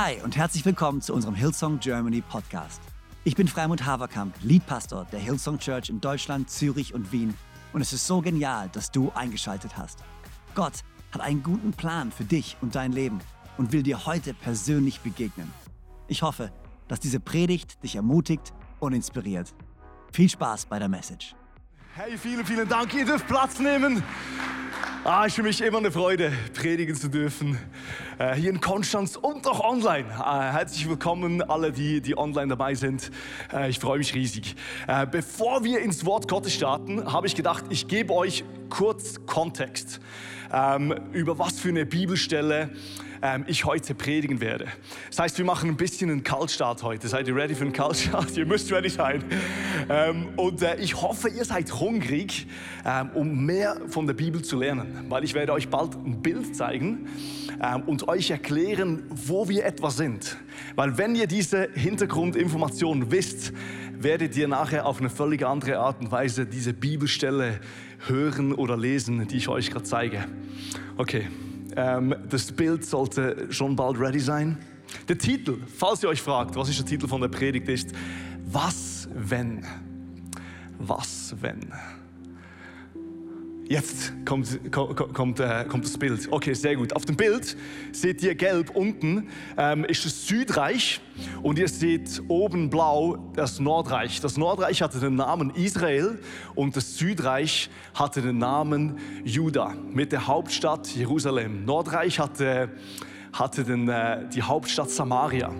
Hi und herzlich willkommen zu unserem Hillsong Germany Podcast. Ich bin Freimund Haverkamp, Leadpastor der Hillsong Church in Deutschland, Zürich und Wien und es ist so genial, dass du eingeschaltet hast. Gott hat einen guten Plan für dich und dein Leben und will dir heute persönlich begegnen. Ich hoffe, dass diese Predigt dich ermutigt und inspiriert. Viel Spaß bei der Message. Hey, vielen, vielen Dank. Ihr dürft Platz nehmen. Ah, ist für mich immer eine Freude, predigen zu dürfen. Äh, hier in Konstanz und auch online. Äh, herzlich willkommen, alle, die, die online dabei sind. Äh, ich freue mich riesig. Äh, bevor wir ins Wort Gottes starten, habe ich gedacht, ich gebe euch kurz Kontext über was für eine Bibelstelle ähm, ich heute predigen werde. Das heißt, wir machen ein bisschen einen Kaltstart heute. Seid ihr ready für einen Kaltstart? ihr müsst ready sein. Ähm, und äh, ich hoffe, ihr seid hungrig, ähm, um mehr von der Bibel zu lernen, weil ich werde euch bald ein Bild zeigen ähm, und euch erklären, wo wir etwa sind. Weil wenn ihr diese Hintergrundinformationen wisst, werdet ihr nachher auf eine völlig andere Art und Weise diese Bibelstelle hören oder lesen, die ich euch gerade zeige. Okay, ähm, das Bild sollte schon bald ready sein. Der Titel, falls ihr euch fragt, was ist der Titel von der Predigt, ist Was wenn? Was wenn? Jetzt kommt, kommt, äh, kommt, das Bild. Okay, sehr gut. Auf dem Bild seht ihr gelb unten ähm, ist das Südreich und ihr seht oben blau das Nordreich. Das Nordreich hatte den Namen Israel und das Südreich hatte den Namen Juda mit der Hauptstadt Jerusalem. Nordreich hatte hatte denn, äh, die Hauptstadt Samaria.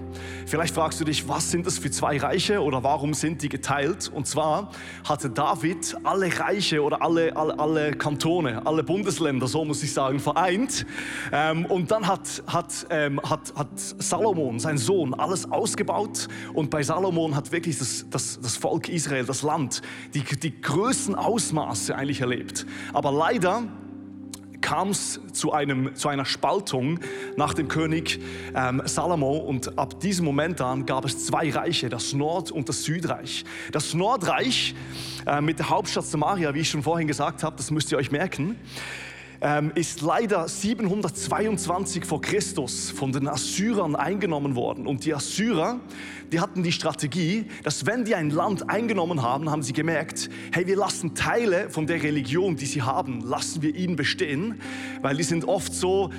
Vielleicht fragst du dich, was sind das für zwei Reiche oder warum sind die geteilt? Und zwar hatte David alle Reiche oder alle, alle, alle Kantone, alle Bundesländer, so muss ich sagen, vereint. Ähm, und dann hat, hat, ähm, hat, hat Salomon, sein Sohn, alles ausgebaut. Und bei Salomon hat wirklich das, das, das Volk Israel, das Land, die, die größten Ausmaße eigentlich erlebt. Aber leider kam es zu, zu einer Spaltung nach dem König ähm, Salomo und ab diesem Moment an gab es zwei Reiche, das Nord- und das Südreich. Das Nordreich äh, mit der Hauptstadt Samaria, wie ich schon vorhin gesagt habe, das müsst ihr euch merken, ähm, ist leider 722 vor Christus von den Assyrern eingenommen worden. Und die Assyrer, die hatten die Strategie, dass wenn die ein Land eingenommen haben, haben sie gemerkt, hey, wir lassen Teile von der Religion, die sie haben, lassen wir ihnen bestehen, weil die sind oft so,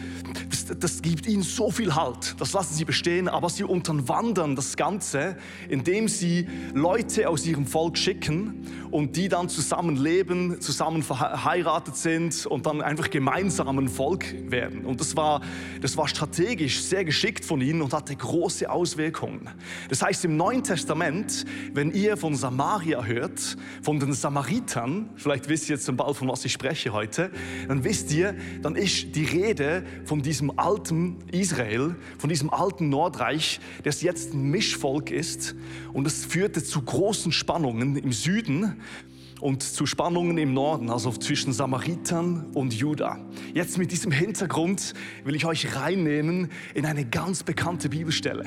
das, das gibt ihnen so viel Halt, das lassen sie bestehen, aber sie unterwandern das Ganze, indem sie Leute aus ihrem Volk schicken und die dann zusammen leben, zusammen verheiratet sind und dann einfach gemeinsam ein Volk werden. Und das war, das war strategisch sehr geschickt von ihnen und hatte große Auswirkungen. Das das heißt im Neuen Testament, wenn ihr von Samaria hört, von den Samaritern, vielleicht wisst ihr jetzt bald, von was ich spreche heute, dann wisst ihr, dann ist die Rede von diesem alten Israel, von diesem alten Nordreich, das jetzt ein Mischvolk ist. Und es führte zu großen Spannungen im Süden und zu Spannungen im Norden, also zwischen Samaritern und Juda. Jetzt mit diesem Hintergrund will ich euch reinnehmen in eine ganz bekannte Bibelstelle.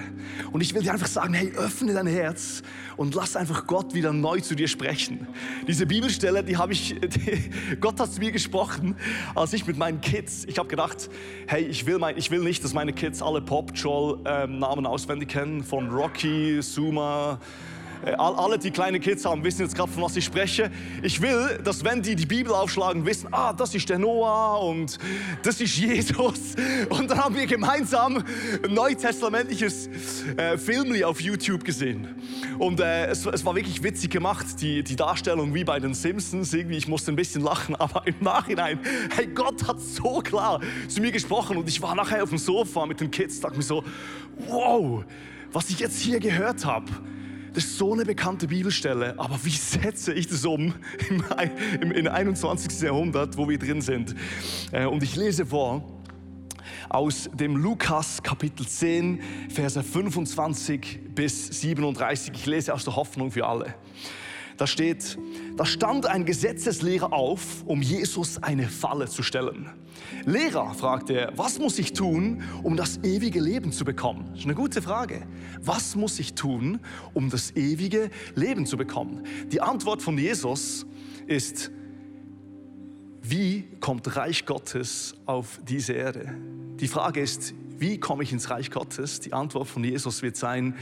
Und ich will dir einfach sagen, hey, öffne dein Herz und lass einfach Gott wieder neu zu dir sprechen. Diese Bibelstelle, die habe ich, die, Gott hat zu mir gesprochen, als ich mit meinen Kids, ich habe gedacht, hey, ich will, mein, ich will nicht, dass meine Kids alle Pop-Troll-Namen ähm, auswendig kennen, von Rocky, Suma, alle, die kleine Kids haben, wissen jetzt gerade, von was ich spreche. Ich will, dass wenn die die Bibel aufschlagen, wissen, ah, das ist der Noah und das ist Jesus. Und dann haben wir gemeinsam ein neutestamentliches äh, Filmli auf YouTube gesehen. Und äh, es, es, war wirklich witzig gemacht, die, die Darstellung wie bei den Simpsons. Irgendwie, ich musste ein bisschen lachen, aber im Nachhinein, hey, Gott hat so klar zu mir gesprochen. Und ich war nachher auf dem Sofa mit den Kids, dachte mir so, wow, was ich jetzt hier gehört habe das ist so eine bekannte Bibelstelle, aber wie setze ich das um im, im, im 21. Jahrhundert, wo wir drin sind? Äh, und ich lese vor aus dem Lukas Kapitel 10, Verse 25 bis 37. Ich lese aus der Hoffnung für alle. Da steht, da stand ein Gesetzeslehrer auf, um Jesus eine Falle zu stellen. Lehrer, fragte er, was muss ich tun, um das ewige Leben zu bekommen? Das ist eine gute Frage. Was muss ich tun, um das ewige Leben zu bekommen? Die Antwort von Jesus ist, wie kommt Reich Gottes auf diese Erde? Die Frage ist, wie komme ich ins Reich Gottes? Die Antwort von Jesus wird sein,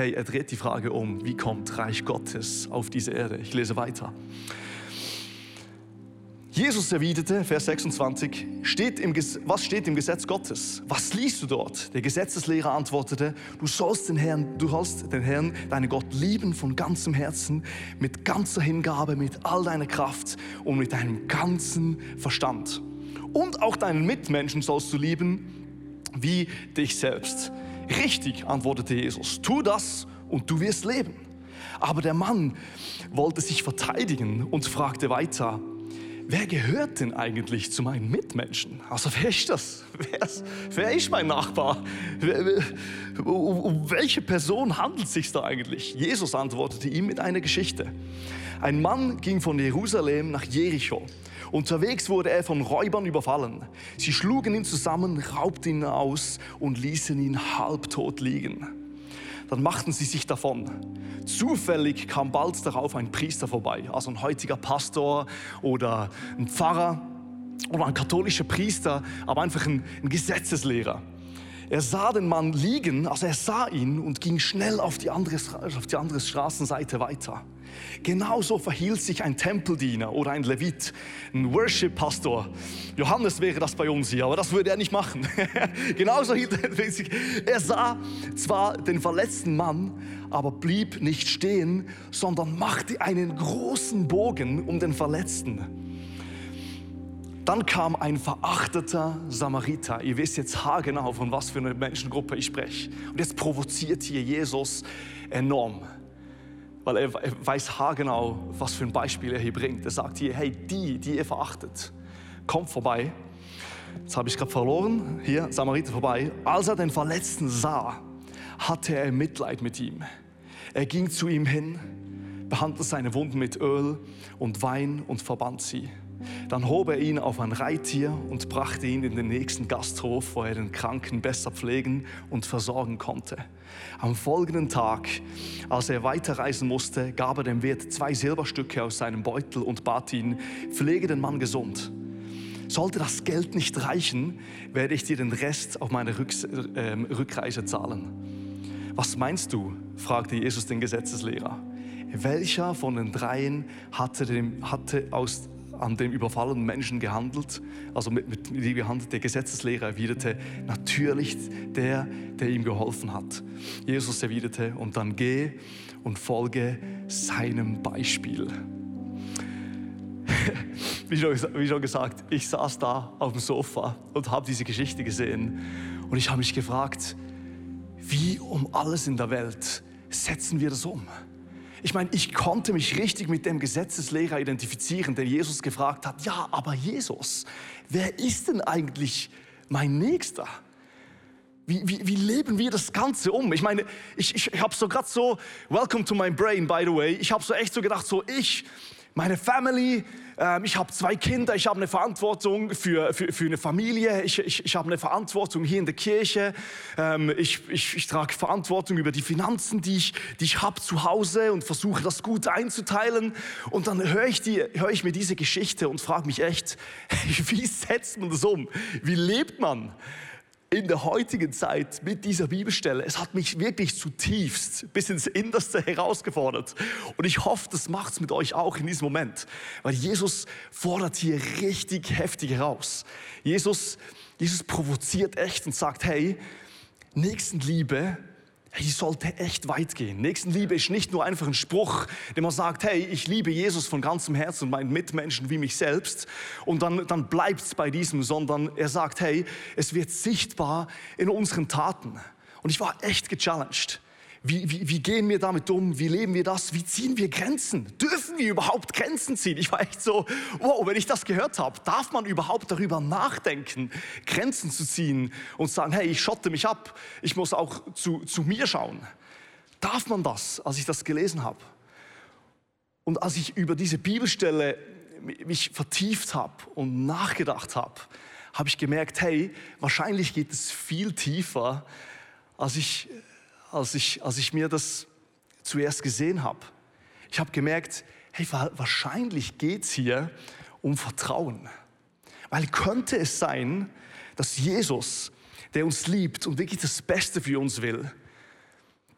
hey, er dreht die Frage um, wie kommt Reich Gottes auf diese Erde? Ich lese weiter. Jesus erwiderte, Vers 26, steht im, was steht im Gesetz Gottes? Was liest du dort? Der Gesetzeslehrer antwortete, du sollst den Herrn, du sollst den Herrn, deinen Gott lieben von ganzem Herzen, mit ganzer Hingabe, mit all deiner Kraft und mit deinem ganzen Verstand. Und auch deinen Mitmenschen sollst du lieben wie dich selbst. Richtig, antwortete Jesus, tu das und du wirst leben. Aber der Mann wollte sich verteidigen und fragte weiter, wer gehört denn eigentlich zu meinen Mitmenschen? Also wer ist das? Wer ist, wer ist mein Nachbar? Um, welche Person handelt es sich da eigentlich? Jesus antwortete ihm mit einer Geschichte. Ein Mann ging von Jerusalem nach Jericho. Unterwegs wurde er von Räubern überfallen. Sie schlugen ihn zusammen, raubten ihn aus und ließen ihn halbtot liegen. Dann machten sie sich davon. Zufällig kam bald darauf ein Priester vorbei, also ein heutiger Pastor oder ein Pfarrer oder ein katholischer Priester, aber einfach ein, ein Gesetzeslehrer. Er sah den Mann liegen, also er sah ihn und ging schnell auf die andere, auf die andere Straßenseite weiter. Genauso verhielt sich ein Tempeldiener oder ein Levit, ein Worship-Pastor. Johannes wäre das bei uns hier, aber das würde er nicht machen. Genauso hielt er sich. Er sah zwar den verletzten Mann, aber blieb nicht stehen, sondern machte einen großen Bogen um den Verletzten. Dann kam ein verachteter Samariter. Ihr wisst jetzt haargenau, von was für einer Menschengruppe ich spreche. Und jetzt provoziert hier Jesus enorm, weil er weiß haargenau, was für ein Beispiel er hier bringt. Er sagt hier, hey, die, die ihr verachtet, kommt vorbei. Jetzt habe ich gerade verloren. Hier, Samariter vorbei. Als er den Verletzten sah, hatte er Mitleid mit ihm. Er ging zu ihm hin, behandelte seine Wunden mit Öl und Wein und verband sie. Dann hob er ihn auf ein Reittier und brachte ihn in den nächsten Gasthof, wo er den Kranken besser pflegen und versorgen konnte. Am folgenden Tag, als er weiterreisen musste, gab er dem Wirt zwei Silberstücke aus seinem Beutel und bat ihn, pflege den Mann gesund. Sollte das Geld nicht reichen, werde ich dir den Rest auf meine Rücks äh, Rückreise zahlen. Was meinst du? fragte Jesus den Gesetzeslehrer. Welcher von den dreien hatte, dem, hatte aus an dem überfallenen Menschen gehandelt, also mit, mit, mit ihm gehandelt. Der Gesetzeslehrer erwiderte, natürlich der, der ihm geholfen hat. Jesus erwiderte, und dann geh und folge seinem Beispiel. wie, schon, wie schon gesagt, ich saß da auf dem Sofa und habe diese Geschichte gesehen und ich habe mich gefragt, wie um alles in der Welt setzen wir das um? Ich meine, ich konnte mich richtig mit dem Gesetzeslehrer identifizieren, der Jesus gefragt hat, ja, aber Jesus, wer ist denn eigentlich mein Nächster? Wie, wie, wie leben wir das Ganze um? Ich meine, ich, ich, ich habe so gerade so, welcome to my brain, by the way, ich habe so echt so gedacht, so ich, meine Family, ähm, ich habe zwei Kinder, ich habe eine Verantwortung für, für, für eine Familie, ich, ich, ich habe eine Verantwortung hier in der Kirche, ähm, ich, ich, ich trage Verantwortung über die Finanzen, die ich, die ich habe zu Hause und versuche das gut einzuteilen. Und dann höre ich, hör ich mir diese Geschichte und frage mich echt, wie setzt man das um? Wie lebt man? In der heutigen Zeit mit dieser Bibelstelle, es hat mich wirklich zutiefst bis ins Innerste herausgefordert. Und ich hoffe, das macht es mit euch auch in diesem Moment. Weil Jesus fordert hier richtig heftig heraus. Jesus, Jesus provoziert echt und sagt, hey, Nächstenliebe Die sollte echt weit gehen. Nächstenliebe ist nicht nur einfach ein Spruch, den man sagt, hey, ich liebe Jesus von ganzem Herzen und meinen Mitmenschen wie mich selbst. Und dann, dann bleibt es bei diesem, sondern er sagt, hey, es wird sichtbar in unseren Taten. Und ich war echt gechallenged. Wie, wie, wie, gehen wir damit um? Wie leben wir das? Wie ziehen wir Grenzen? Dürfen wir überhaupt Grenzen ziehen? Ich war echt so, wow, wenn ich das gehört habe, darf man überhaupt darüber nachdenken, Grenzen zu ziehen und sagen, hey, ich schotte mich ab, ich muss auch zu, zu mir schauen. Darf man das, als ich das gelesen habe? Und als ich über diese Bibelstelle mich vertieft habe und nachgedacht habe, habe ich gemerkt, hey, wahrscheinlich geht es viel tiefer, als ich als ich, als ich mir das zuerst gesehen habe. Ich habe gemerkt, hey, wahrscheinlich geht es hier um Vertrauen. Weil könnte es sein, dass Jesus der uns liebt und wirklich das Beste für uns will,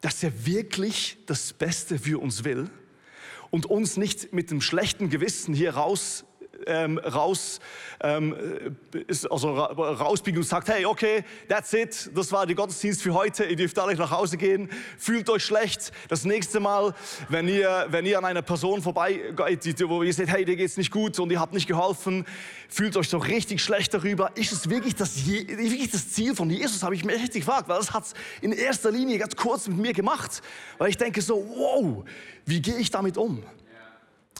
dass er wirklich das Beste für uns will und uns nicht mit dem schlechten Gewissen hier raus ähm, raus, ähm, also rausbiegen und sagt, hey, okay, that's it, das war der Gottesdienst für heute, ihr dürft alle nach Hause gehen, fühlt euch schlecht. Das nächste Mal, wenn ihr, wenn ihr an einer Person vorbeigeht, wo ihr seht, hey, dir geht's nicht gut und ihr habt nicht geholfen, fühlt euch so richtig schlecht darüber. Ist es wirklich das, wirklich das Ziel von Jesus, habe ich mir richtig gefragt, weil das hat es in erster Linie ganz kurz mit mir gemacht, weil ich denke so, wow, wie gehe ich damit um?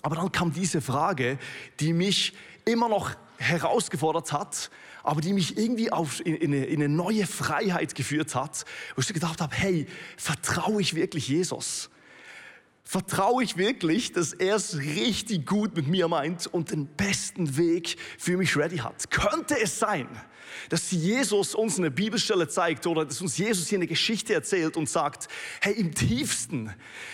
Aber dann kam diese Frage, die mich immer noch herausgefordert hat, aber die mich irgendwie auf, in, in, eine, in eine neue Freiheit geführt hat, wo ich gedacht habe, hey, vertraue ich wirklich Jesus? Vertraue ich wirklich, dass er es richtig gut mit mir meint und den besten Weg für mich ready hat? Könnte es sein, dass Jesus uns eine Bibelstelle zeigt oder dass uns Jesus hier eine Geschichte erzählt und sagt, hey, im tiefsten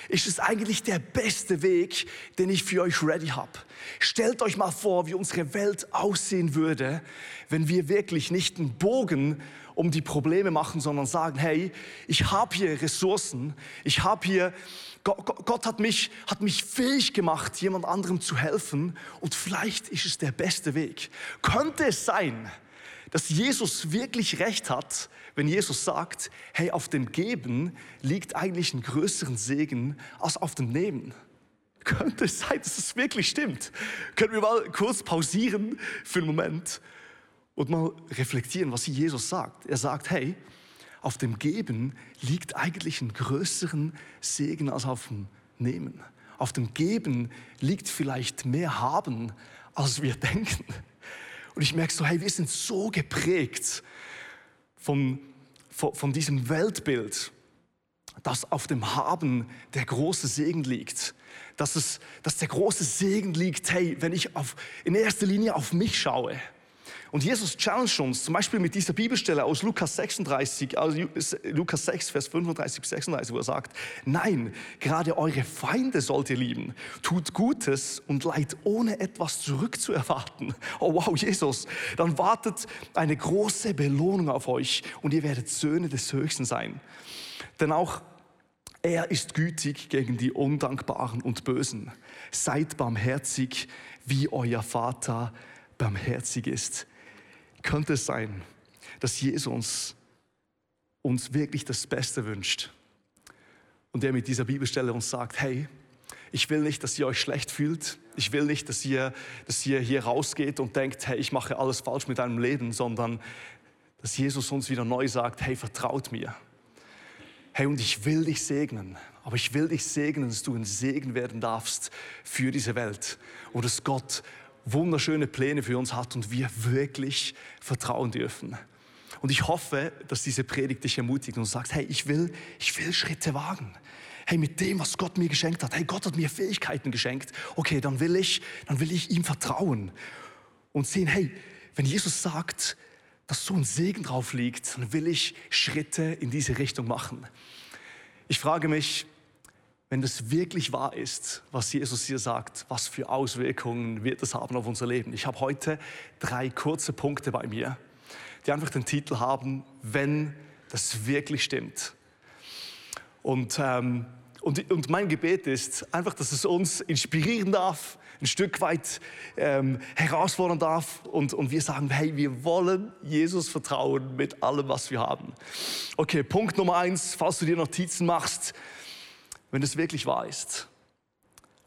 ist es eigentlich der beste Weg, den ich für euch ready habe. Stellt euch mal vor, wie unsere Welt aussehen würde, wenn wir wirklich nicht einen Bogen um die Probleme machen, sondern sagen, hey, ich habe hier Ressourcen, ich habe hier, Gott, hat, mich, hat mich fähig gemacht, jemand anderem zu helfen und vielleicht ist es der beste Weg. Könnte es sein, dass Jesus wirklich recht hat, wenn Jesus sagt, hey, auf dem Geben liegt eigentlich ein größeren Segen als auf dem Nehmen. Könnte es sein, dass es wirklich stimmt? Können wir mal kurz pausieren für einen Moment und mal reflektieren, was Jesus sagt. Er sagt, hey, auf dem Geben liegt eigentlich ein größeren Segen als auf dem Nehmen. Auf dem Geben liegt vielleicht mehr Haben, als wir denken. Und ich merke so, hey, wir sind so geprägt von, von, von diesem Weltbild, dass auf dem Haben der große Segen liegt. Dass, es, dass der große Segen liegt, hey, wenn ich auf, in erster Linie auf mich schaue und Jesus challenge uns, zum Beispiel mit dieser Bibelstelle aus Lukas 36, also Lukas 6, Vers 35 bis 36, wo er sagt, nein, gerade eure Feinde sollt ihr lieben. Tut Gutes und leid ohne etwas zurückzuerwarten. Oh wow, Jesus, dann wartet eine große Belohnung auf euch und ihr werdet Söhne des Höchsten sein. Denn auch er ist gütig gegen die Undankbaren und Bösen. Seid barmherzig, wie euer Vater barmherzig ist könnte es sein, dass Jesus uns wirklich das Beste wünscht und der mit dieser Bibelstelle uns sagt, hey, ich will nicht, dass ihr euch schlecht fühlt. Ich will nicht, dass ihr, dass ihr hier rausgeht und denkt, hey, ich mache alles falsch mit deinem Leben, sondern dass Jesus uns wieder neu sagt, hey, vertraut mir. Hey, und ich will dich segnen, aber ich will dich segnen, dass du ein Segen werden darfst für diese Welt und dass Gott wunderschöne Pläne für uns hat und wir wirklich vertrauen dürfen. Und ich hoffe, dass diese Predigt dich ermutigt und sagt, hey, ich will, ich will Schritte wagen. Hey, mit dem, was Gott mir geschenkt hat, hey, Gott hat mir Fähigkeiten geschenkt. Okay, dann will ich, dann will ich ihm vertrauen und sehen, hey, wenn Jesus sagt, dass so ein Segen drauf liegt, dann will ich Schritte in diese Richtung machen. Ich frage mich, wenn das wirklich wahr ist, was Jesus hier sagt, was für Auswirkungen wird es haben auf unser Leben? Ich habe heute drei kurze Punkte bei mir, die einfach den Titel haben, wenn das wirklich stimmt. Und, ähm, und, und mein Gebet ist einfach, dass es uns inspirieren darf, ein Stück weit ähm, herausfordern darf und, und wir sagen, hey, wir wollen Jesus vertrauen mit allem, was wir haben. Okay, Punkt Nummer eins, falls du dir Notizen machst, wenn es wirklich wahr ist?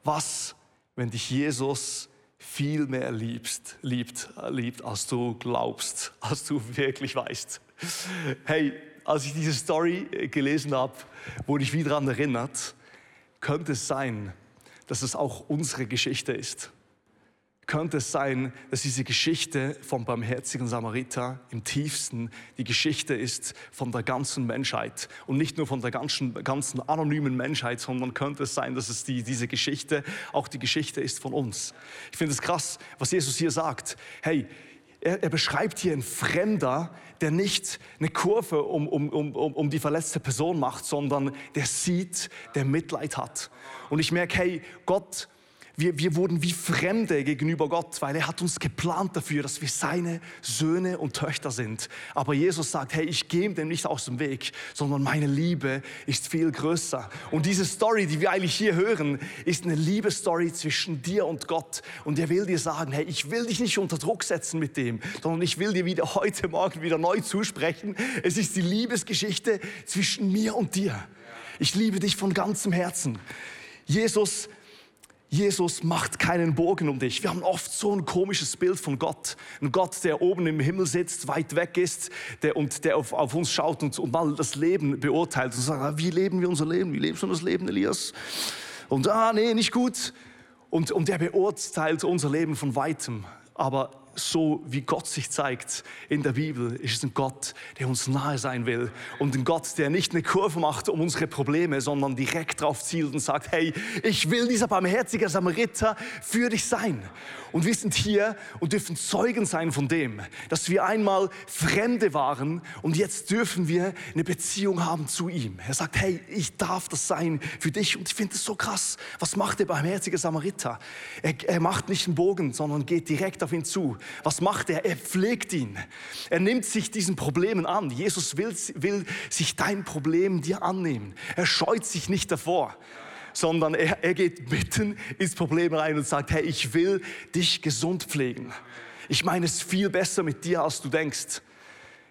Was, wenn dich Jesus viel mehr liebst, liebt, liebt, als du glaubst, als du wirklich weißt? Hey, als ich diese Story gelesen habe, wurde ich wieder daran erinnert, könnte es sein, dass es auch unsere Geschichte ist könnte es sein, dass diese Geschichte vom barmherzigen Samariter im tiefsten die Geschichte ist von der ganzen Menschheit und nicht nur von der ganzen, ganzen anonymen Menschheit, sondern könnte es sein, dass es die, diese Geschichte auch die Geschichte ist von uns. Ich finde es krass, was Jesus hier sagt. Hey, er, er, beschreibt hier einen Fremder, der nicht eine Kurve um, um, um, um die verletzte Person macht, sondern der sieht, der Mitleid hat. Und ich merke, hey, Gott wir, wir wurden wie Fremde gegenüber Gott, weil er hat uns geplant dafür, dass wir seine Söhne und Töchter sind. Aber Jesus sagt, hey, ich gehe dem nicht aus dem Weg, sondern meine Liebe ist viel größer. Und diese Story, die wir eigentlich hier hören, ist eine Liebesstory zwischen dir und Gott. Und er will dir sagen, hey, ich will dich nicht unter Druck setzen mit dem, sondern ich will dir wieder heute Morgen wieder neu zusprechen. Es ist die Liebesgeschichte zwischen mir und dir. Ich liebe dich von ganzem Herzen. Jesus Jesus macht keinen Bogen um dich. Wir haben oft so ein komisches Bild von Gott. Ein Gott, der oben im Himmel sitzt, weit weg ist der, und der auf, auf uns schaut und, und, mal das Leben beurteilt und sagt, ah, wie leben wir unser Leben? Wie lebst du das Leben, Elias? Und ah, nee, nicht gut. Und, und der beurteilt unser Leben von weitem. Aber so wie Gott sich zeigt in der Bibel, ist es ein Gott, der uns nahe sein will und ein Gott, der nicht eine Kurve macht um unsere Probleme, sondern direkt drauf zielt und sagt, hey, ich will dieser barmherzige Samariter für dich sein. Und wir sind hier und dürfen Zeugen sein von dem, dass wir einmal Fremde waren und jetzt dürfen wir eine Beziehung haben zu ihm. Er sagt, hey, ich darf das sein für dich. Und ich finde es so krass. Was macht der barmherzige Samariter? Er, er macht nicht einen Bogen, sondern geht direkt auf ihn zu. Was macht er? Er pflegt ihn. Er nimmt sich diesen Problemen an. Jesus will, will sich dein Problem dir annehmen. Er scheut sich nicht davor sondern er, er geht mitten ins Problem rein und sagt, hey, ich will dich gesund pflegen. Ich meine es viel besser mit dir, als du denkst.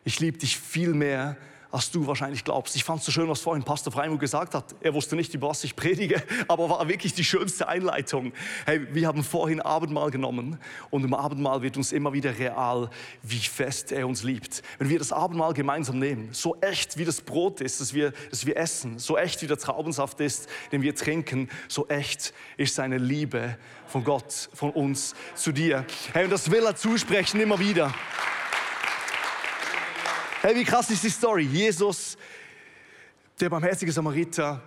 Ich liebe dich viel mehr, als du wahrscheinlich glaubst. Ich fand es so schön, was vorhin Pastor Freimuth gesagt hat. Er wusste nicht, über was ich predige, aber war wirklich die schönste Einleitung. Hey, wir haben vorhin Abendmahl genommen und im Abendmahl wird uns immer wieder real, wie fest er uns liebt. Wenn wir das Abendmahl gemeinsam nehmen, so echt wie das Brot ist, das wir, das wir essen, so echt wie der Traubensaft ist, den wir trinken, so echt ist seine Liebe von Gott, von uns zu dir. Hey, und das will er zusprechen immer wieder. Hey, wie krass ist die Story? Jesus, der barmherzige Samariter,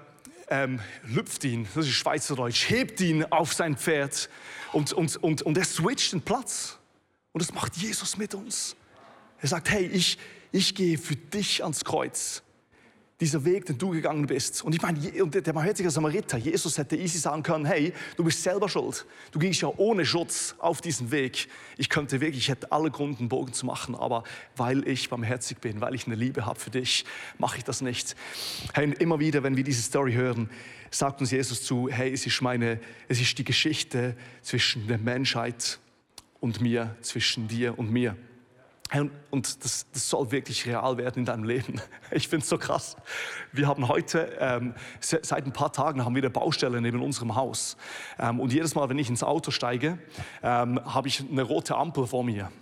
ähm, lüpft ihn, das ist Schweizerdeutsch, hebt ihn auf sein Pferd und, und, und, und er switcht den Platz. Und das macht Jesus mit uns. Er sagt, hey, ich, ich gehe für dich ans Kreuz dieser Weg, den du gegangen bist. Und ich meine, der barmherzige Samariter, Jesus hätte easy sagen können, hey, du bist selber schuld. Du gingst ja ohne Schutz auf diesen Weg. Ich könnte wirklich, ich hätte alle Gründe, einen Bogen zu machen, aber weil ich barmherzig bin, weil ich eine Liebe habe für dich, mache ich das nicht. Hey, immer wieder, wenn wir diese Story hören, sagt uns Jesus zu, hey, es ist meine, es ist die Geschichte zwischen der Menschheit und mir, zwischen dir und mir. Und das, das, soll wirklich real werden in deinem Leben. Ich finde es so krass. Wir haben heute, ähm, seit ein paar Tagen haben wir eine Baustelle neben unserem Haus. Ähm, und jedes Mal, wenn ich ins Auto steige, ähm, habe ich eine rote Ampel vor mir.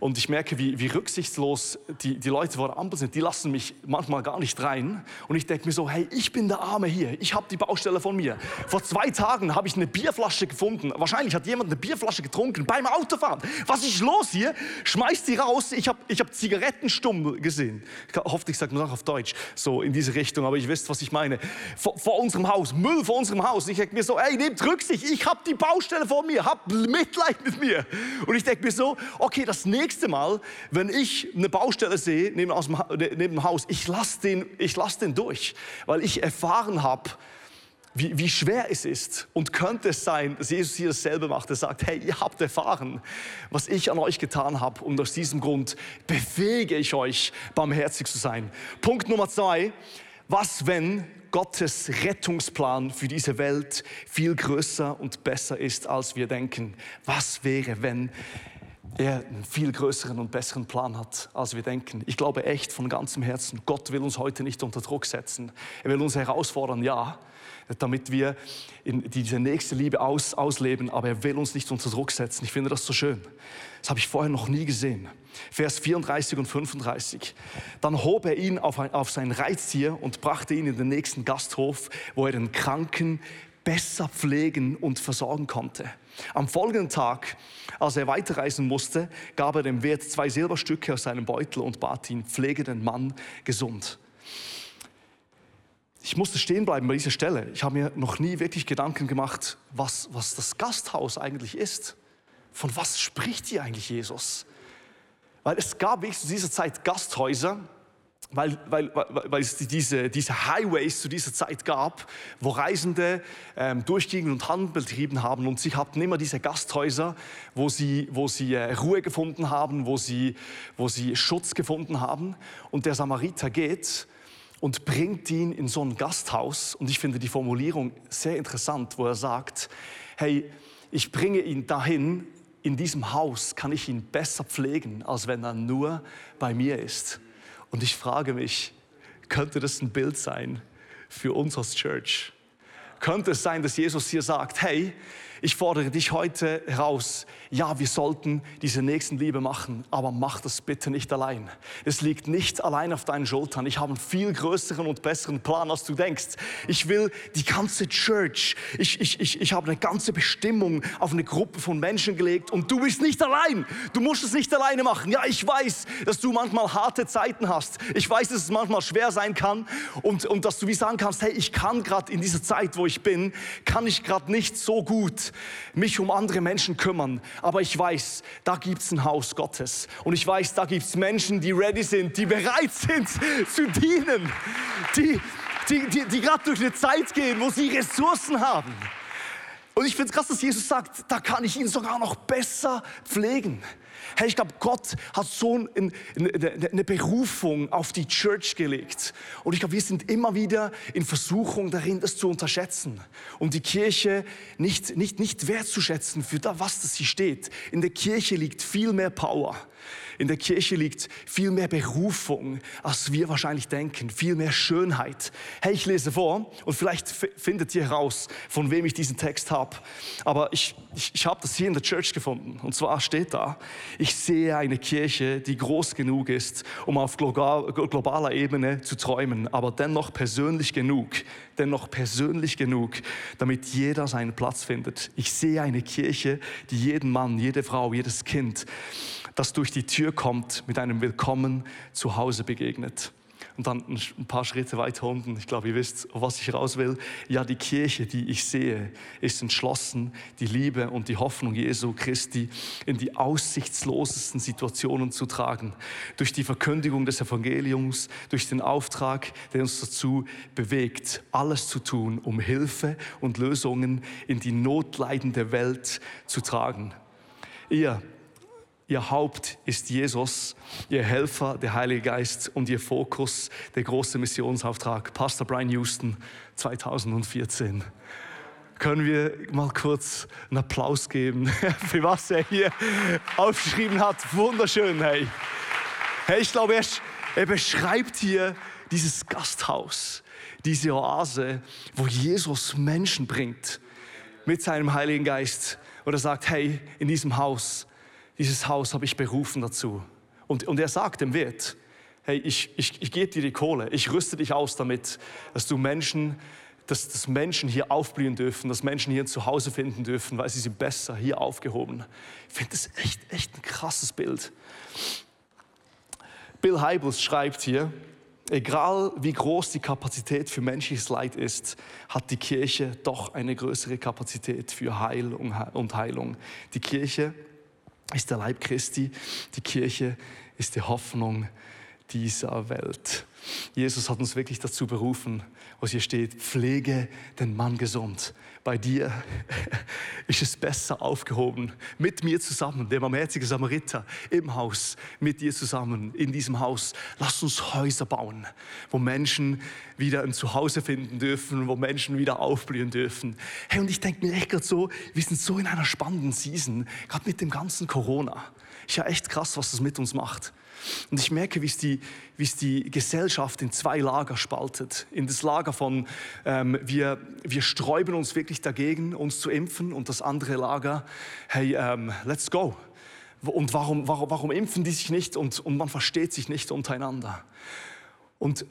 Und ich merke, wie, wie rücksichtslos die, die Leute vor der Ampel sind. Die lassen mich manchmal gar nicht rein. Und ich denke mir so, hey, ich bin der Arme hier. Ich habe die Baustelle von mir. Vor zwei Tagen habe ich eine Bierflasche gefunden. Wahrscheinlich hat jemand eine Bierflasche getrunken beim Autofahren. Was ist los hier? Schmeißt die raus. Ich habe ich hab Zigarettenstummel gesehen. Ich hoffe, ich sage nur auf Deutsch. So in diese Richtung. Aber ich wisst, was ich meine. Vor, vor unserem Haus. Müll vor unserem Haus. Ich denke mir so, hey, nehmt Rücksicht. Ich habe die Baustelle vor mir. Habt Mitleid mit mir. Und ich denke mir so, okay, das nächste Mal, wenn ich eine Baustelle sehe neben, aus dem, neben dem Haus, ich lasse den, lass den durch, weil ich erfahren habe, wie, wie, schwer es ist. Und könnte es sein, dass Jesus hier dasselbe macht. Er sagt, hey, ihr habt erfahren, was ich an euch getan habe. Und aus diesem Grund befähige ich euch, barmherzig zu sein. Punkt Nummer zwei. Was, wenn Gottes Rettungsplan für diese Welt viel größer und besser ist, als wir denken? Was wäre, wenn er einen viel größeren und besseren Plan hat, als wir denken. Ich glaube echt von ganzem Herzen, Gott will uns heute nicht unter Druck setzen. Er will uns herausfordern, ja, damit wir diese nächste Liebe aus, ausleben, aber er will uns nicht unter Druck setzen. Ich finde das so schön. Das habe ich vorher noch nie gesehen. Vers 34 und 35. Dann hob er ihn auf, ein, auf sein Reittier und brachte ihn in den nächsten Gasthof, wo er den Kranken besser pflegen und versorgen konnte. Am folgenden Tag, als er weiterreisen musste, gab er dem Wirt zwei Silberstücke aus seinem Beutel und bat ihn, pflege den Mann gesund. Ich musste stehen bleiben bei dieser Stelle. Ich habe mir noch nie wirklich Gedanken gemacht, was, was das Gasthaus eigentlich ist. Von was spricht hier eigentlich Jesus? Weil es gab zu dieser Zeit Gasthäuser, weil, weil, weil es diese, diese Highways zu dieser Zeit gab, wo Reisende ähm, durchgingen und Handel betrieben haben und sie hatten immer diese Gasthäuser, wo sie, wo sie äh, Ruhe gefunden haben, wo sie, wo sie Schutz gefunden haben. Und der Samariter geht und bringt ihn in so ein Gasthaus. Und ich finde die Formulierung sehr interessant, wo er sagt, hey, ich bringe ihn dahin, in diesem Haus kann ich ihn besser pflegen, als wenn er nur bei mir ist. Und ich frage mich, könnte das ein Bild sein für uns als Church? Könnte es sein, dass Jesus hier sagt, hey, ich fordere dich heute heraus, ja, wir sollten diese Nächstenliebe machen, aber mach das bitte nicht allein. Es liegt nicht allein auf deinen Schultern. Ich habe einen viel größeren und besseren Plan, als du denkst. Ich will die ganze Church, ich, ich, ich, ich habe eine ganze Bestimmung auf eine Gruppe von Menschen gelegt und du bist nicht allein. Du musst es nicht alleine machen. Ja, ich weiß, dass du manchmal harte Zeiten hast. Ich weiß, dass es manchmal schwer sein kann und, und dass du wie sagen kannst, hey, ich kann gerade in dieser Zeit, wo ich bin, kann ich gerade nicht so gut mich um andere Menschen kümmern. Aber ich weiß, da gibt es ein Haus Gottes. Und ich weiß, da gibt es Menschen, die ready sind, die bereit sind zu dienen, die, die, die, die gerade durch eine Zeit gehen, wo sie Ressourcen haben. Und ich finde es krass, dass Jesus sagt, da kann ich ihn sogar noch besser pflegen. Hey, ich glaube, Gott hat so eine Berufung auf die Church gelegt. Und ich glaube, wir sind immer wieder in Versuchung darin, das zu unterschätzen. Um die Kirche nicht, nicht, nicht wertzuschätzen für das, was sie steht. In der Kirche liegt viel mehr Power. In der Kirche liegt viel mehr Berufung, als wir wahrscheinlich denken, viel mehr Schönheit. Hey, ich lese vor und vielleicht findet ihr heraus, von wem ich diesen Text habe. Aber ich, ich, ich habe das hier in der Church gefunden. Und zwar steht da, ich sehe eine Kirche, die groß genug ist, um auf globaler Ebene zu träumen, aber dennoch persönlich genug, dennoch persönlich genug, damit jeder seinen Platz findet. Ich sehe eine Kirche, die jeden Mann, jede Frau, jedes Kind das durch die Tür kommt, mit einem Willkommen zu Hause begegnet. Und dann ein paar Schritte weiter unten, ich glaube, ihr wisst, was ich raus will. Ja, die Kirche, die ich sehe, ist entschlossen, die Liebe und die Hoffnung Jesu Christi in die aussichtslosesten Situationen zu tragen. Durch die Verkündigung des Evangeliums, durch den Auftrag, der uns dazu bewegt, alles zu tun, um Hilfe und Lösungen in die notleidende Welt zu tragen. Ihr Ihr Haupt ist Jesus, Ihr Helfer, der Heilige Geist und Ihr Fokus, der große Missionsauftrag. Pastor Brian Houston, 2014. Können wir mal kurz einen Applaus geben für was er hier aufgeschrieben hat? Wunderschön, hey. Hey, ich glaube, er, er beschreibt hier dieses Gasthaus, diese Oase, wo Jesus Menschen bringt mit seinem Heiligen Geist. Und er sagt, hey, in diesem Haus dieses Haus habe ich berufen dazu. Und, und er sagt dem Wirt, hey, ich, ich, ich gebe dir die Kohle, ich rüste dich aus damit, dass du Menschen, dass, dass Menschen hier aufblühen dürfen, dass Menschen hier ein Zuhause finden dürfen, weil sie sind besser hier aufgehoben. Ich finde das echt, echt ein krasses Bild. Bill Heibels schreibt hier, egal wie groß die Kapazität für menschliches Leid ist, hat die Kirche doch eine größere Kapazität für Heil und Heilung. Die Kirche ist der Leib Christi, die Kirche ist die Hoffnung dieser Welt. Jesus hat uns wirklich dazu berufen, was hier steht, pflege den Mann gesund. Bei dir ist es besser aufgehoben, mit mir zusammen, der barmherzige Samariter, im Haus, mit dir zusammen, in diesem Haus. Lass uns Häuser bauen, wo Menschen wieder ein Zuhause finden dürfen, wo Menschen wieder aufblühen dürfen. Hey, und ich denke mir echt gerade so, wir sind so in einer spannenden Season, gerade mit dem ganzen Corona. Ist ja echt krass, was das mit uns macht. Und ich merke, wie es die, wie es die Gesellschaft in zwei Lager spaltet. In das Lager von, ähm, wir, wir sträuben uns wirklich dagegen, uns zu impfen, und das andere Lager, hey, ähm, let's go. Und warum, warum, warum impfen die sich nicht und, und man versteht sich nicht untereinander? Und,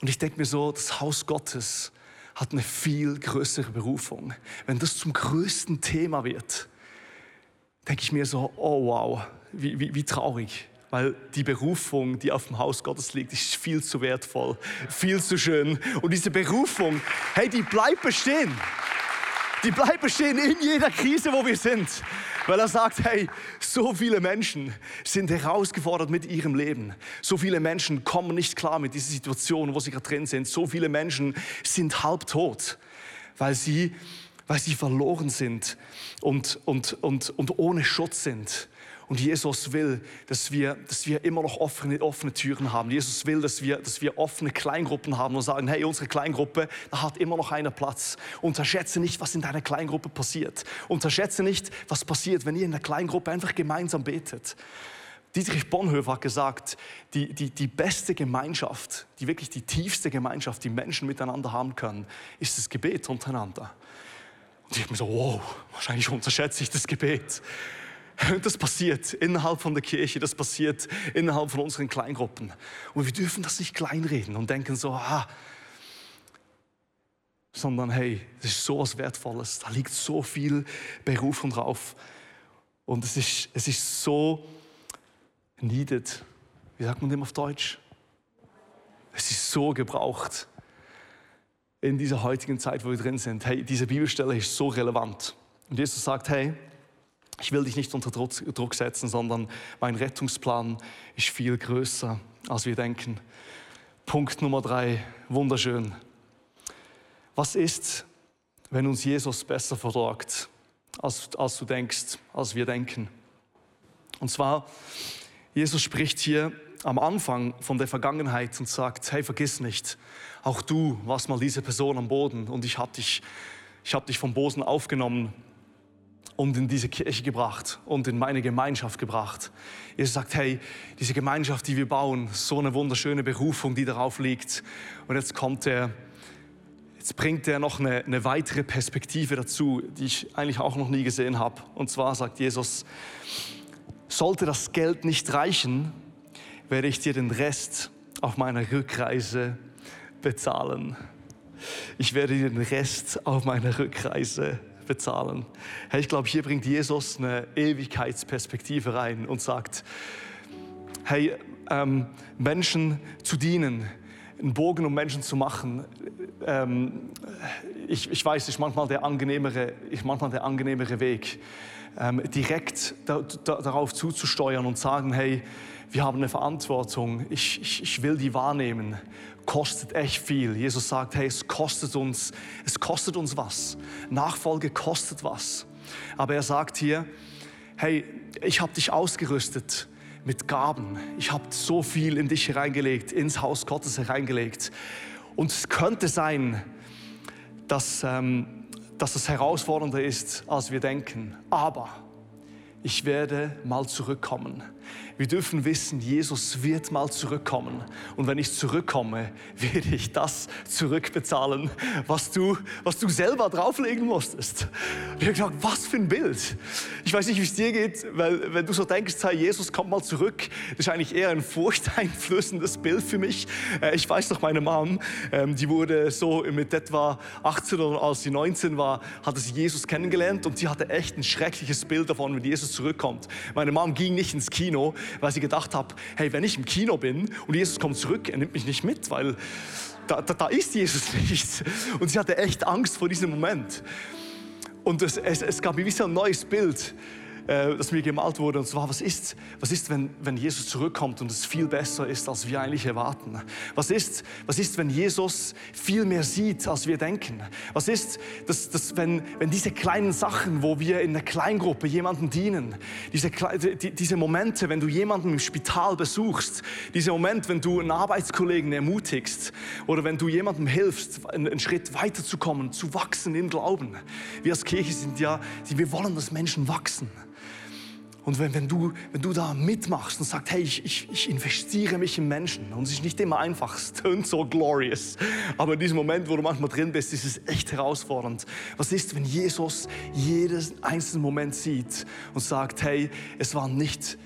und ich denke mir so, das Haus Gottes hat eine viel größere Berufung. Wenn das zum größten Thema wird, denke ich mir so, oh wow, wie, wie, wie traurig weil die Berufung, die auf dem Haus Gottes liegt, ist viel zu wertvoll, viel zu schön. Und diese Berufung, hey, die bleibt bestehen. Die bleibt bestehen in jeder Krise, wo wir sind. Weil er sagt, hey, so viele Menschen sind herausgefordert mit ihrem Leben. So viele Menschen kommen nicht klar mit dieser Situation, wo sie gerade drin sind. So viele Menschen sind halbtot, weil sie, weil sie verloren sind und, und, und, und ohne Schutz sind. Und Jesus will, dass wir, dass wir immer noch offene, offene Türen haben. Jesus will, dass wir, dass wir offene Kleingruppen haben und sagen, hey, unsere Kleingruppe, da hat immer noch einer Platz. Unterschätze nicht, was in deiner Kleingruppe passiert. Unterschätze nicht, was passiert, wenn ihr in der Kleingruppe einfach gemeinsam betet. Dietrich Bonhoeffer hat gesagt, die, die, die beste Gemeinschaft, die wirklich die tiefste Gemeinschaft, die Menschen miteinander haben können, ist das Gebet untereinander. Und ich habe mir so, wow, wahrscheinlich unterschätze ich das Gebet. Das passiert innerhalb von der Kirche, das passiert innerhalb von unseren Kleingruppen. Und wir dürfen das nicht kleinreden und denken so, ah, sondern hey, das ist so was Wertvolles, da liegt so viel Berufung drauf. Und es ist, es ist so needed. Wie sagt man dem auf Deutsch? Es ist so gebraucht in dieser heutigen Zeit, wo wir drin sind. Hey, diese Bibelstelle ist so relevant. Und Jesus sagt, hey, ich will dich nicht unter Druck setzen, sondern mein Rettungsplan ist viel größer, als wir denken. Punkt Nummer drei, wunderschön. Was ist, wenn uns Jesus besser versorgt, als, als du denkst, als wir denken? Und zwar, Jesus spricht hier am Anfang von der Vergangenheit und sagt, hey, vergiss nicht, auch du warst mal diese Person am Boden und ich habe dich, hab dich vom Boden aufgenommen und in diese Kirche gebracht und in meine Gemeinschaft gebracht. Jesus sagt, hey, diese Gemeinschaft, die wir bauen, so eine wunderschöne Berufung, die darauf liegt. Und jetzt kommt er, jetzt bringt er noch eine, eine weitere Perspektive dazu, die ich eigentlich auch noch nie gesehen habe. Und zwar sagt Jesus, sollte das Geld nicht reichen, werde ich dir den Rest auf meiner Rückreise bezahlen. Ich werde dir den Rest auf meiner Rückreise bezahlen. Hey, ich glaube, hier bringt Jesus eine Ewigkeitsperspektive rein und sagt, hey, ähm, Menschen zu dienen, einen Bogen um Menschen zu machen, ähm, ich, ich weiß, ist manchmal der angenehmere, ist manchmal der angenehmere Weg, ähm, direkt da, da, darauf zuzusteuern und sagen, hey, wir haben eine Verantwortung, ich, ich, ich will die wahrnehmen kostet echt viel. Jesus sagt, hey, es kostet uns, es kostet uns was. Nachfolge kostet was. Aber er sagt hier, hey, ich habe dich ausgerüstet mit Gaben. Ich habe so viel in dich hereingelegt, ins Haus Gottes hereingelegt. Und es könnte sein, dass, ähm, dass es herausfordernder ist, als wir denken. Aber ich werde mal zurückkommen. Wir dürfen wissen, Jesus wird mal zurückkommen. Und wenn ich zurückkomme, werde ich das zurückbezahlen, was du, was du selber drauflegen musstest. Ich habe gesagt, was für ein Bild. Ich weiß nicht, wie es dir geht, weil wenn du so denkst, hey, Jesus kommt mal zurück, das ist eigentlich eher ein furchteinflößendes Bild für mich. Äh, ich weiß noch, meine Mom, ähm, die wurde so mit etwa 18 oder als sie 19 war, hatte sie Jesus kennengelernt und sie hatte echt ein schreckliches Bild davon, wenn Jesus zurückkommt. Meine Mom ging nicht ins Kino, weil sie gedacht hat, hey, wenn ich im Kino bin und Jesus kommt zurück, er nimmt mich nicht mit, weil da, da, da ist Jesus nicht. Und sie hatte echt Angst vor diesem Moment. Und es, es, es gab wie so ein neues Bild äh, das mir gemalt wurde. Und zwar, was ist, was ist wenn, wenn Jesus zurückkommt und es viel besser ist, als wir eigentlich erwarten? Was ist, was ist wenn Jesus viel mehr sieht, als wir denken? Was ist, dass, dass wenn, wenn diese kleinen Sachen, wo wir in der Kleingruppe jemandem dienen, diese, die, diese Momente, wenn du jemanden im Spital besuchst, dieser Moment, wenn du einen Arbeitskollegen ermutigst oder wenn du jemandem hilfst, einen, einen Schritt weiterzukommen, zu wachsen im Glauben. Wir als Kirche sind ja, wir wollen, dass Menschen wachsen. Und wenn, wenn, du, wenn du da mitmachst und sagst, hey, ich, ich, ich investiere mich in Menschen. Und es ist nicht immer einfach, es tönt so glorious, aber in diesem Moment, wo du manchmal drin bist, ist es echt herausfordernd. Was ist, wenn Jesus jeden einzelnen Moment sieht und sagt, hey, es war nicht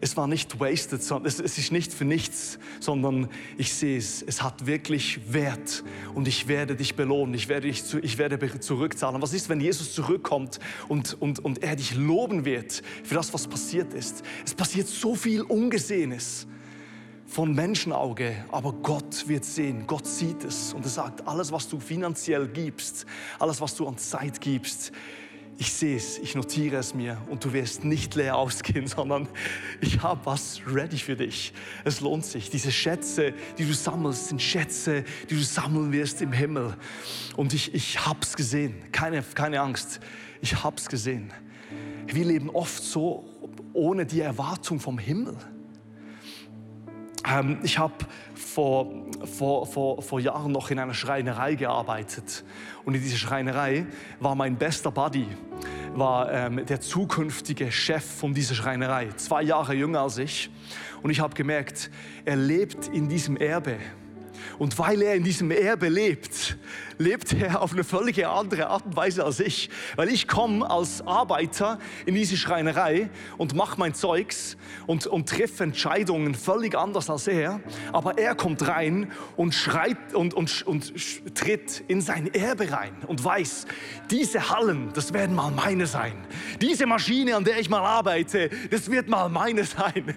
es war nicht wasted, sondern es, ist nicht für nichts, sondern ich sehe es, es hat wirklich Wert und ich werde dich belohnen, ich werde dich zu, ich werde zurückzahlen. Was ist, wenn Jesus zurückkommt und, und, und er dich loben wird für das, was passiert ist? Es passiert so viel Ungesehenes von Menschenauge, aber Gott wird sehen, Gott sieht es und er sagt, alles, was du finanziell gibst, alles, was du an Zeit gibst, ich sehe es, ich notiere es mir und du wirst nicht leer ausgehen, sondern ich habe was ready für dich. Es lohnt sich. Diese Schätze, die du sammelst, sind Schätze, die du sammeln wirst im Himmel. Und ich, ich habe es gesehen. Keine, keine Angst. Ich habe es gesehen. Wir leben oft so ohne die Erwartung vom Himmel. Ähm, ich habe vor, vor, vor, vor Jahren noch in einer Schreinerei gearbeitet. Und in dieser Schreinerei war mein bester Buddy, war ähm, der zukünftige Chef von dieser Schreinerei, zwei Jahre jünger als ich. Und ich habe gemerkt, er lebt in diesem Erbe. Und weil er in diesem Erbe lebt, lebt er auf eine völlig andere Art und Weise als ich. Weil ich komme als Arbeiter in diese Schreinerei und mache mein Zeugs und, und treffe Entscheidungen völlig anders als er. Aber er kommt rein und schreit und, und, und tritt in sein Erbe rein und weiß, diese Hallen, das werden mal meine sein. Diese Maschine, an der ich mal arbeite, das wird mal meine sein.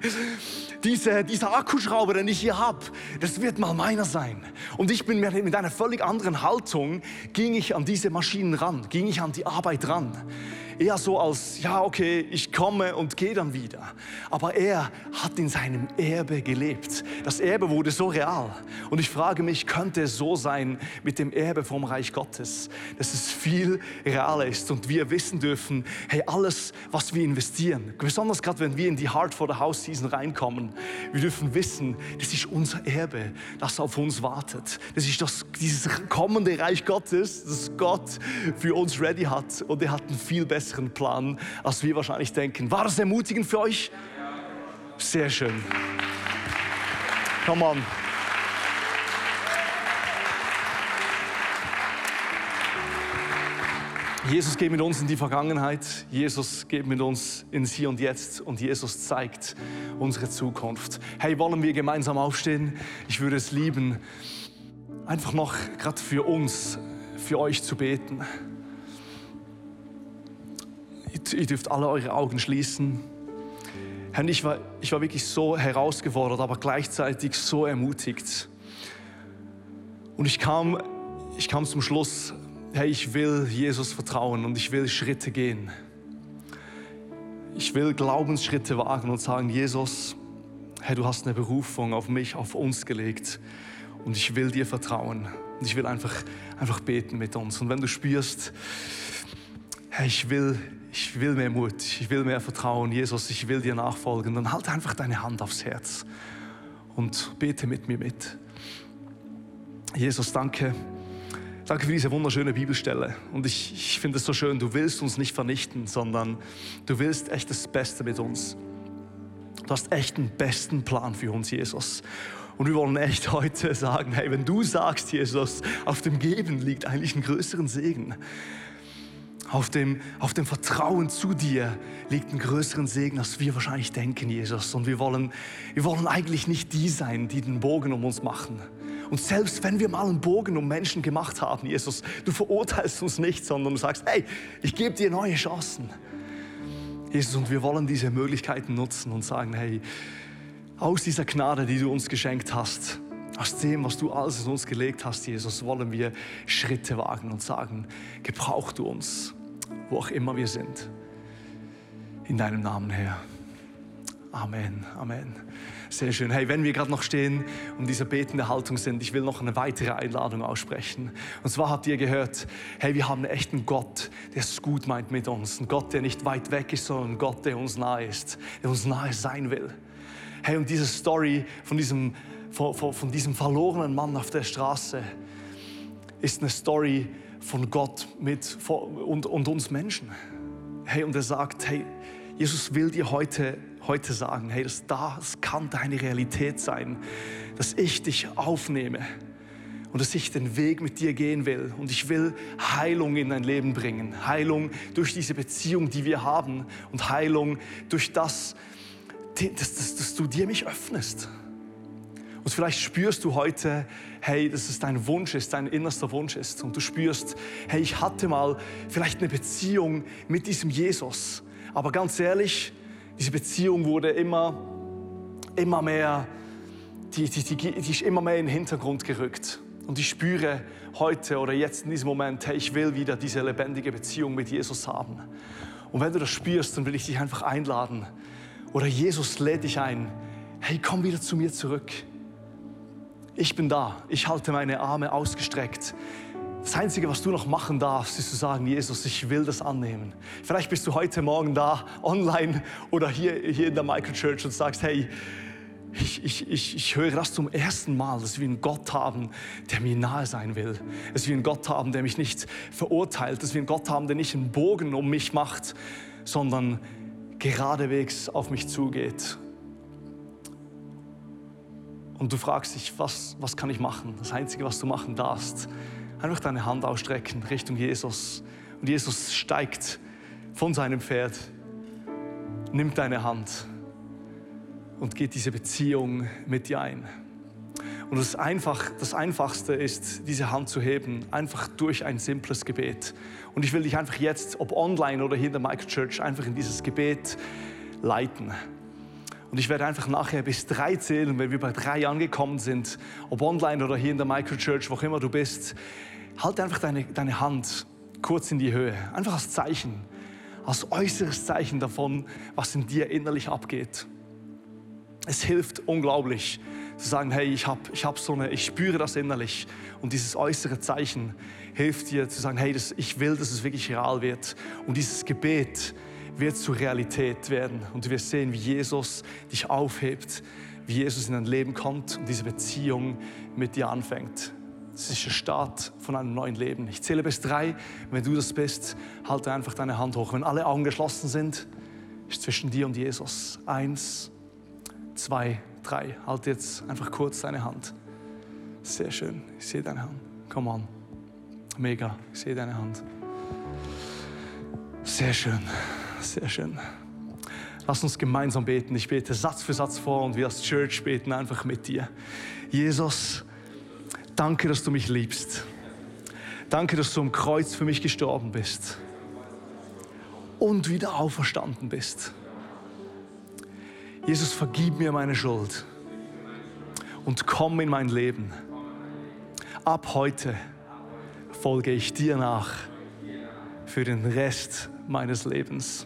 Diese, dieser Akkuschrauber, den ich hier habe, das wird mal meiner sein. Und ich bin mit einer völlig anderen Haltung, ging ich an diese Maschinen ran, ging ich an die Arbeit ran eher so als, ja, okay, ich komme und gehe dann wieder. Aber er hat in seinem Erbe gelebt. Das Erbe wurde so real. Und ich frage mich, könnte es so sein mit dem Erbe vom Reich Gottes, dass es viel realer ist und wir wissen dürfen, hey, alles, was wir investieren, besonders gerade wenn wir in die Heart for the House Season reinkommen, wir dürfen wissen, das ist unser Erbe, das auf uns wartet. Das ist das, dieses kommende Reich Gottes, das Gott für uns ready hat. Und er hat einen viel besseren besseren Plan, als wir wahrscheinlich denken. War das ermutigend für euch? Sehr schön. Come on. Jesus geht mit uns in die Vergangenheit, Jesus geht mit uns ins Hier und Jetzt und Jesus zeigt unsere Zukunft. Hey, wollen wir gemeinsam aufstehen? Ich würde es lieben, einfach noch gerade für uns, für euch zu beten. Ihr dürft alle eure Augen schließen. Herr, ich war, ich war wirklich so herausgefordert, aber gleichzeitig so ermutigt. Und ich kam, ich kam zum Schluss, Herr, ich will Jesus vertrauen und ich will Schritte gehen. Ich will Glaubensschritte wagen und sagen, Jesus, Herr, du hast eine Berufung auf mich, auf uns gelegt und ich will dir vertrauen. Und ich will einfach, einfach beten mit uns. Und wenn du spürst, Herr, ich will ich will mehr Mut, ich will mehr Vertrauen, Jesus, ich will dir nachfolgen, dann halt einfach deine Hand aufs Herz und bete mit mir mit. Jesus, danke. Danke für diese wunderschöne Bibelstelle. Und ich, ich finde es so schön, du willst uns nicht vernichten, sondern du willst echt das Beste mit uns. Du hast echt einen besten Plan für uns, Jesus. Und wir wollen echt heute sagen, hey, wenn du sagst, Jesus, auf dem Geben liegt eigentlich ein größeren Segen auf dem, auf dem Vertrauen zu dir liegt ein größeren Segen, als wir wahrscheinlich denken, Jesus. Und wir wollen, wir wollen eigentlich nicht die sein, die den Bogen um uns machen. Und selbst wenn wir mal einen Bogen um Menschen gemacht haben, Jesus, du verurteilst uns nicht, sondern du sagst, hey, ich gebe dir neue Chancen. Jesus, und wir wollen diese Möglichkeiten nutzen und sagen, hey, aus dieser Gnade, die du uns geschenkt hast, aus dem, was du alles in uns gelegt hast, Jesus, wollen wir Schritte wagen und sagen, gebrauch du uns wo auch immer wir sind. In deinem Namen, Herr. Amen, Amen. Sehr schön. Hey, wenn wir gerade noch stehen und dieser betende Haltung sind, ich will noch eine weitere Einladung aussprechen. Und zwar habt ihr gehört, hey, wir haben echt einen Gott, der es gut meint mit uns. Ein Gott, der nicht weit weg ist, sondern ein Gott, der uns nahe ist, der uns nahe sein will. Hey, und diese Story von diesem, von, von diesem verlorenen Mann auf der Straße ist eine Story, von Gott mit und, und uns Menschen. Hey, und er sagt, hey, Jesus will dir heute, heute sagen, hey, das, das kann deine Realität sein, dass ich dich aufnehme und dass ich den Weg mit dir gehen will. Und ich will Heilung in dein Leben bringen. Heilung durch diese Beziehung, die wir haben. Und Heilung durch das, dass, dass, dass du dir mich öffnest. Und vielleicht spürst du heute, hey, dass es dein Wunsch ist, dein innerster Wunsch ist. Und du spürst, hey, ich hatte mal vielleicht eine Beziehung mit diesem Jesus. Aber ganz ehrlich, diese Beziehung wurde immer, immer mehr, die, die, die, die ist immer mehr in den Hintergrund gerückt. und ich spüre heute oder jetzt in diesem Moment, hey, ich will wieder diese lebendige Beziehung mit Jesus haben. Und wenn du das spürst, dann will ich dich einfach einladen. Oder Jesus lädt dich ein. Hey, komm wieder zu mir zurück. Ich bin da. Ich halte meine Arme ausgestreckt. Das Einzige, was du noch machen darfst, ist zu sagen, Jesus, ich will das annehmen. Vielleicht bist du heute Morgen da, online oder hier, hier in der Michael Church und sagst, hey, ich, ich, ich, ich höre das zum ersten Mal, dass wir einen Gott haben, der mir nahe sein will. Dass wir einen Gott haben, der mich nicht verurteilt. Dass wir einen Gott haben, der nicht einen Bogen um mich macht, sondern geradewegs auf mich zugeht. Und du fragst dich, was, was kann ich machen? Das Einzige, was du machen darfst, einfach deine Hand ausstrecken Richtung Jesus. Und Jesus steigt von seinem Pferd, nimmt deine Hand und geht diese Beziehung mit dir ein. Und das, einfach, das Einfachste ist, diese Hand zu heben, einfach durch ein simples Gebet. Und ich will dich einfach jetzt, ob online oder hier in der Michael Church, einfach in dieses Gebet leiten. Und ich werde einfach nachher bis drei zählen, wenn wir bei drei angekommen sind, ob online oder hier in der Michael Church, wo auch immer du bist, halt einfach deine, deine Hand kurz in die Höhe, einfach als Zeichen, als äußeres Zeichen davon, was in dir innerlich abgeht. Es hilft unglaublich zu sagen, hey, ich habe ich hab so eine, ich spüre das innerlich. Und dieses äußere Zeichen hilft dir zu sagen, hey, das, ich will, dass es wirklich real wird. Und dieses Gebet wird zur Realität werden und du wirst sehen, wie Jesus dich aufhebt, wie Jesus in dein Leben kommt und diese Beziehung mit dir anfängt. Das ist der Start von einem neuen Leben. Ich zähle bis drei. Wenn du das bist, halte einfach deine Hand hoch. Wenn alle Augen geschlossen sind, ist zwischen dir und Jesus eins, zwei, drei. Halt jetzt einfach kurz deine Hand. Sehr schön. Ich sehe deine Hand. Come on. Mega. Ich sehe deine Hand. Sehr schön. Sehr schön. Lass uns gemeinsam beten. Ich bete Satz für Satz vor und wir als Church beten einfach mit dir. Jesus, danke, dass du mich liebst. Danke, dass du am Kreuz für mich gestorben bist und wieder auferstanden bist. Jesus, vergib mir meine Schuld und komm in mein Leben. Ab heute folge ich dir nach für den Rest meines Lebens.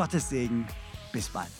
Gottes Segen, bis bald.